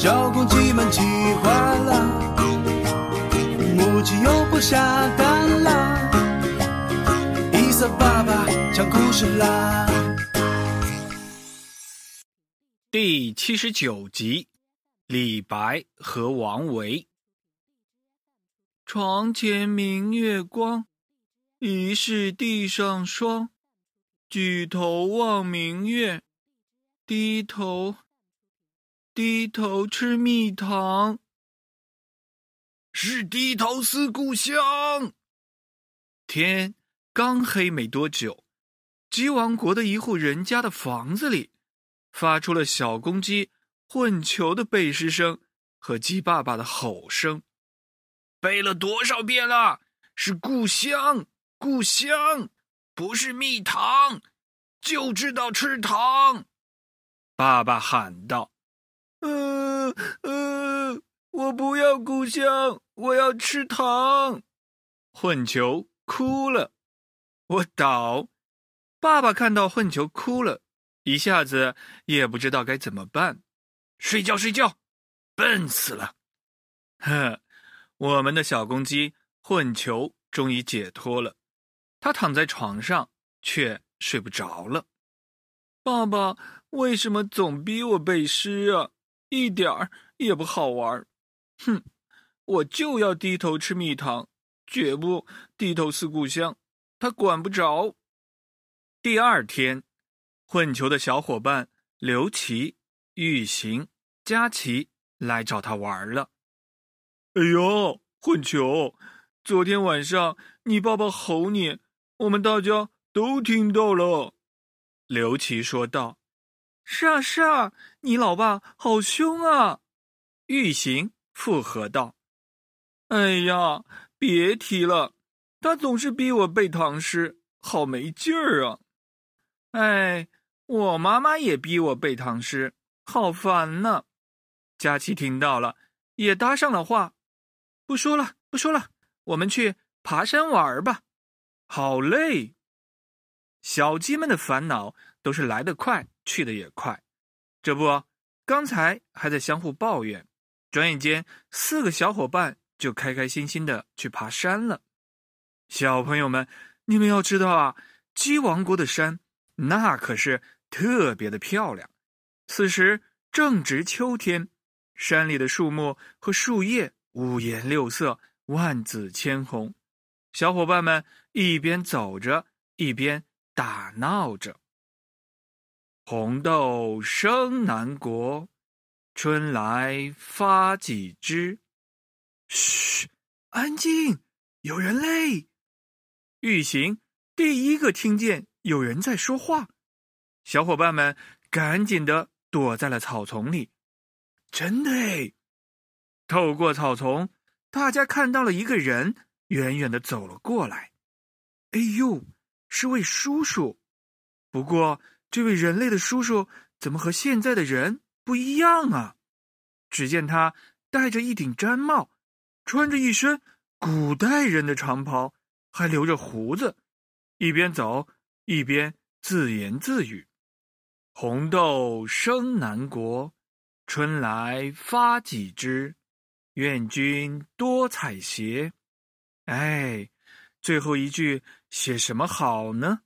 小公鸡们气坏了，母鸡又不下蛋了，伊萨爸爸讲故事啦。第七十九集，李白和王维。床前明月光，疑是地上霜。举头望明月，低头低头吃蜜糖。是低头思故乡。天刚黑没多久，鸡王国的一户人家的房子里，发出了小公鸡混球的背诗声和鸡爸爸的吼声。背了多少遍了？是故乡，故乡，不是蜜糖，就知道吃糖。爸爸喊道：“嗯嗯。”我不要故乡，我要吃糖。混球哭了，我倒。爸爸看到混球哭了，一下子也不知道该怎么办。睡觉，睡觉，笨死了。呵，我们的小公鸡混球终于解脱了，它躺在床上却睡不着了。爸爸为什么总逼我背诗啊？一点儿也不好玩。哼，我就要低头吃蜜糖，绝不低头思故乡。他管不着。第二天，混球的小伙伴刘琦、玉行、佳琪来找他玩了。哎呦，混球，昨天晚上你爸爸吼你，我们大家都听到了。刘琦说道：“是啊，是啊，你老爸好凶啊。”玉行。附和道：“哎呀，别提了，他总是逼我背唐诗，好没劲儿啊！哎，我妈妈也逼我背唐诗，好烦呢。”佳琪听到了，也搭上了话：“不说了，不说了，我们去爬山玩吧。”好累。小鸡们的烦恼都是来得快，去得也快。这不，刚才还在相互抱怨。转眼间，四个小伙伴就开开心心的去爬山了。小朋友们，你们要知道啊，鸡王国的山那可是特别的漂亮。此时正值秋天，山里的树木和树叶五颜六色，万紫千红。小伙伴们一边走着，一边打闹着：“红豆生南国。”春来发几枝，嘘，安静，有人嘞！玉行第一个听见有人在说话，小伙伴们赶紧的躲在了草丛里。真的哎！透过草丛，大家看到了一个人远远的走了过来。哎呦，是位叔叔！不过，这位人类的叔叔怎么和现在的人？不一样啊！只见他戴着一顶毡帽，穿着一身古代人的长袍，还留着胡子，一边走一边自言自语：“红豆生南国，春来发几枝，愿君多采撷。”哎，最后一句写什么好呢？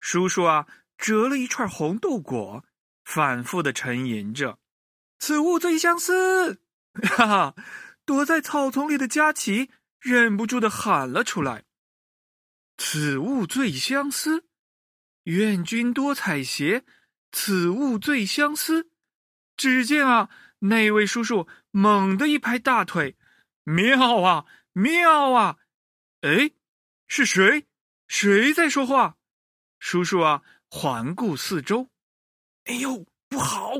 叔叔啊，折了一串红豆果。反复的沉吟着，此物最相思。哈哈，躲在草丛里的佳琪忍不住的喊了出来：“此物最相思，愿君多采撷。此物最相思。”只见啊，那位叔叔猛地一拍大腿：“妙啊，妙啊！”哎，是谁？谁在说话？叔叔啊，环顾四周。哎呦，不好！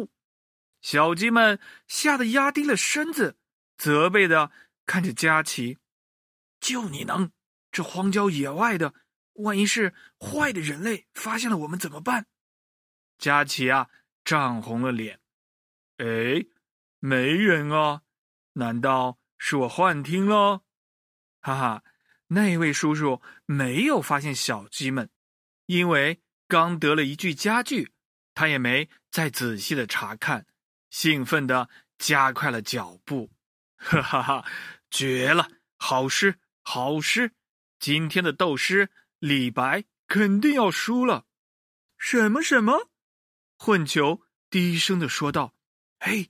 小鸡们吓得压低了身子，责备的看着佳琪：“就你能？这荒郊野外的，万一是坏的人类发现了我们怎么办？”佳琪啊，涨红了脸。哎，没人啊？难道是我幻听了？哈哈，那位叔叔没有发现小鸡们，因为刚得了一具家具。他也没再仔细的查看，兴奋的加快了脚步，哈哈哈，绝了，好诗，好诗！今天的斗诗，李白肯定要输了。什么什么？混球低声的说道：“嘿，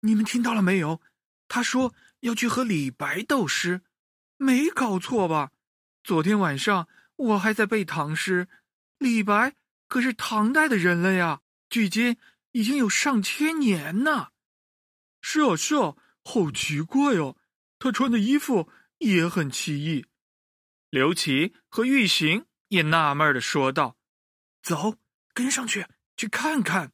你们听到了没有？他说要去和李白斗诗，没搞错吧？昨天晚上我还在背唐诗，李白可是唐代的人了呀，距今已经有上千年呢。是啊，是啊，好奇怪哦，他穿的衣服也很奇异。”刘琦和玉行也纳闷的说道：“走，跟上去去看看。”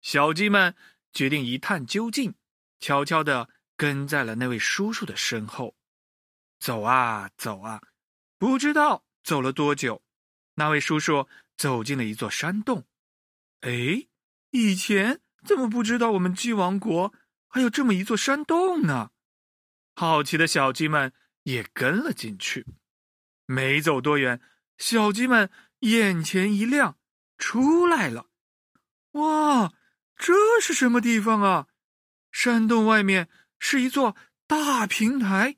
小鸡们决定一探究竟，悄悄的跟在了那位叔叔的身后。走啊走啊，不知道走了多久，那位叔叔走进了一座山洞。哎，以前怎么不知道我们鸡王国还有这么一座山洞呢？好奇的小鸡们也跟了进去。没走多远，小鸡们眼前一亮，出来了。哇，这是什么地方啊？山洞外面是一座大平台，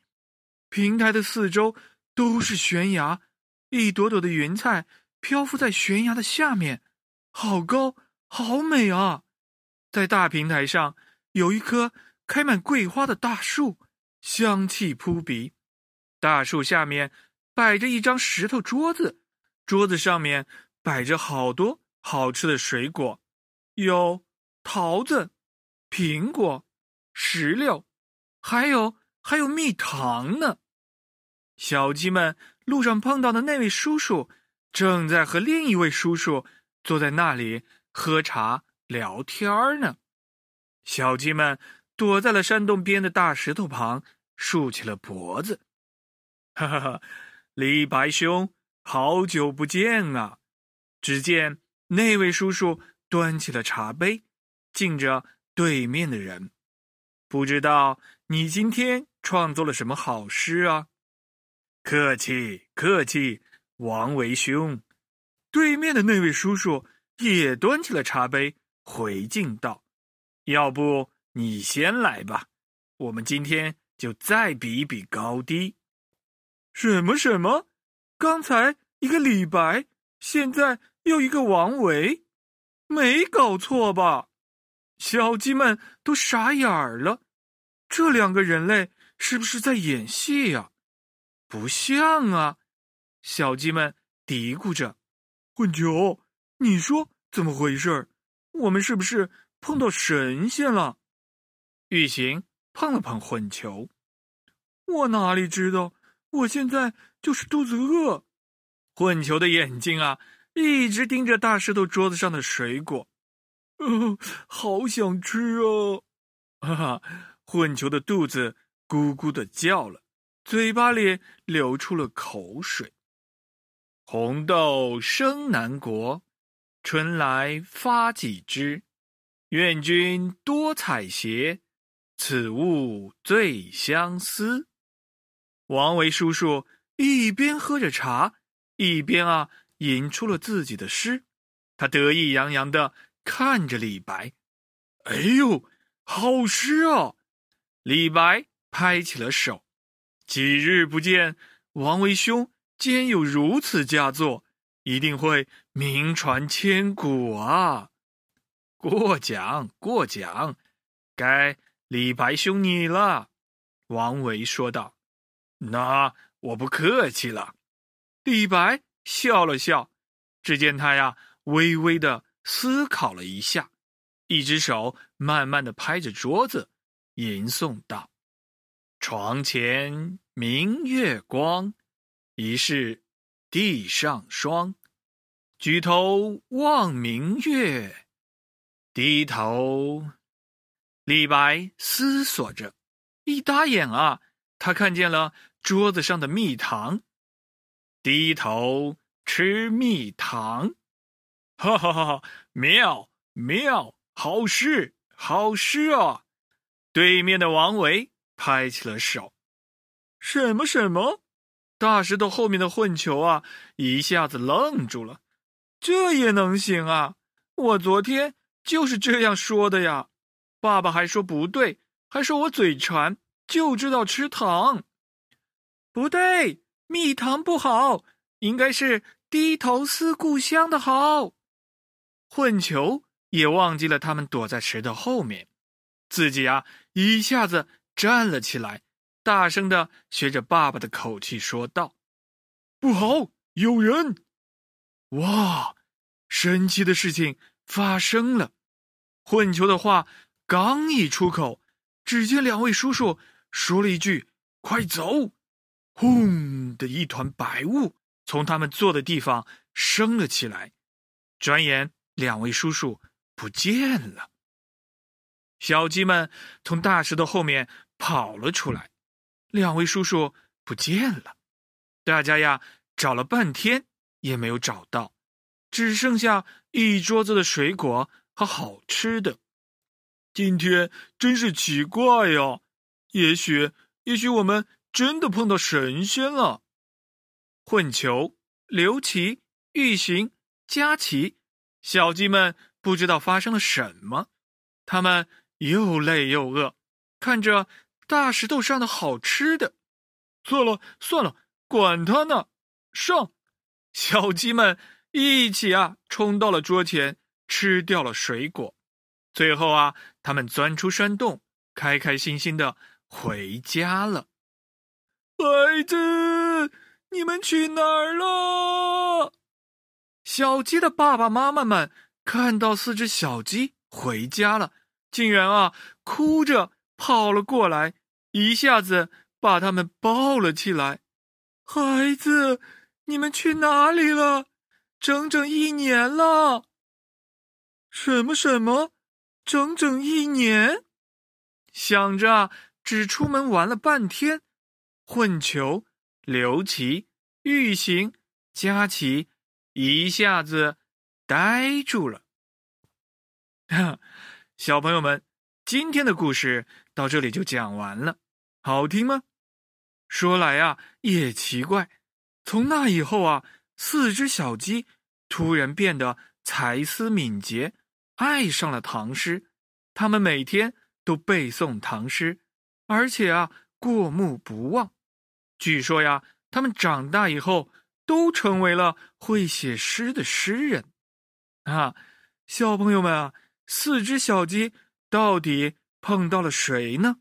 平台的四周都是悬崖，一朵朵的云彩漂浮在悬崖的下面，好高，好美啊！在大平台上有一棵开满桂花的大树，香气扑鼻。大树下面。摆着一张石头桌子，桌子上面摆着好多好吃的水果，有桃子、苹果、石榴，还有还有蜜糖呢。小鸡们路上碰到的那位叔叔，正在和另一位叔叔坐在那里喝茶聊天呢。小鸡们躲在了山洞边的大石头旁，竖起了脖子，哈哈哈。李白兄，好久不见啊！只见那位叔叔端起了茶杯，敬着对面的人。不知道你今天创作了什么好诗啊？客气客气，王维兄。对面的那位叔叔也端起了茶杯，回敬道：“要不你先来吧，我们今天就再比一比高低。”什么什么？刚才一个李白，现在又一个王维，没搞错吧？小鸡们都傻眼了。这两个人类是不是在演戏呀？不像啊！小鸡们嘀咕着。混球，你说怎么回事？我们是不是碰到神仙了？玉行碰了碰混球，我哪里知道？我现在就是肚子饿，混球的眼睛啊，一直盯着大石头桌子上的水果，嗯，好想吃哦！哈哈，混球的肚子咕咕的叫了，嘴巴里流出了口水。红豆生南国，春来发几枝。愿君多采撷，此物最相思。王维叔叔一边喝着茶，一边啊吟出了自己的诗。他得意洋洋的看着李白：“哎呦，好诗啊！”李白拍起了手：“几日不见，王维兄既然有如此佳作，一定会名传千古啊！”过奖过奖，该李白兄你了。”王维说道。那我不客气了，李白笑了笑。只见他呀，微微的思考了一下，一只手慢慢的拍着桌子，吟诵道：“床前明月光，疑是地上霜。举头望明月，低头。”李白思索着，一打眼啊。他看见了桌子上的蜜糖，低头吃蜜糖，哈哈哈哈！妙妙，好诗好诗啊！对面的王维拍起了手。什么什么？大石头后面的混球啊，一下子愣住了。这也能行啊？我昨天就是这样说的呀。爸爸还说不对，还说我嘴馋。就知道吃糖，不对，蜜糖不好，应该是低头思故乡的好。混球也忘记了他们躲在石头后面，自己啊一下子站了起来，大声的学着爸爸的口气说道：“不好，有人！”哇，神奇的事情发生了！混球的话刚一出口，只见两位叔叔说了一句：“快走！”轰的一团白雾从他们坐的地方升了起来，转眼两位叔叔不见了。小鸡们从大石头后面跑了出来，两位叔叔不见了。大家呀找了半天也没有找到，只剩下一桌子的水果和好吃的。今天真是奇怪呀！也许，也许我们。真的碰到神仙了！混球、刘琦、玉行、佳琪，小鸡们不知道发生了什么，他们又累又饿，看着大石头上的好吃的，算了算了，管他呢！上！小鸡们一起啊，冲到了桌前，吃掉了水果。最后啊，他们钻出山洞，开开心心的回家了。孩子，你们去哪儿了？小鸡的爸爸妈妈们看到四只小鸡回家了，竟然啊哭着跑了过来，一下子把他们抱了起来。孩子，你们去哪里了？整整一年了。什么什么？整整一年？想着只出门玩了半天。混球，刘琦、玉行、佳琪一下子呆住了。小朋友们，今天的故事到这里就讲完了，好听吗？说来啊，也奇怪，从那以后啊，四只小鸡突然变得才思敏捷，爱上了唐诗。他们每天都背诵唐诗，而且啊，过目不忘。据说呀，他们长大以后都成为了会写诗的诗人，啊，小朋友们啊，四只小鸡到底碰到了谁呢？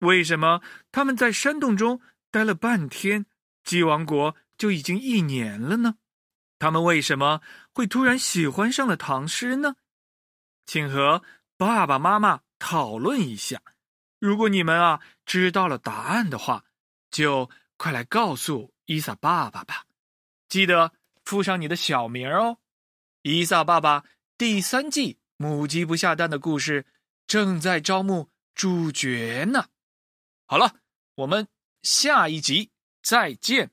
为什么他们在山洞中待了半天，鸡王国就已经一年了呢？他们为什么会突然喜欢上了唐诗呢？请和爸爸妈妈讨论一下。如果你们啊知道了答案的话。就快来告诉伊萨爸爸吧，记得附上你的小名哦。伊萨爸爸第三季母鸡不下蛋的故事正在招募主角呢。好了，我们下一集再见。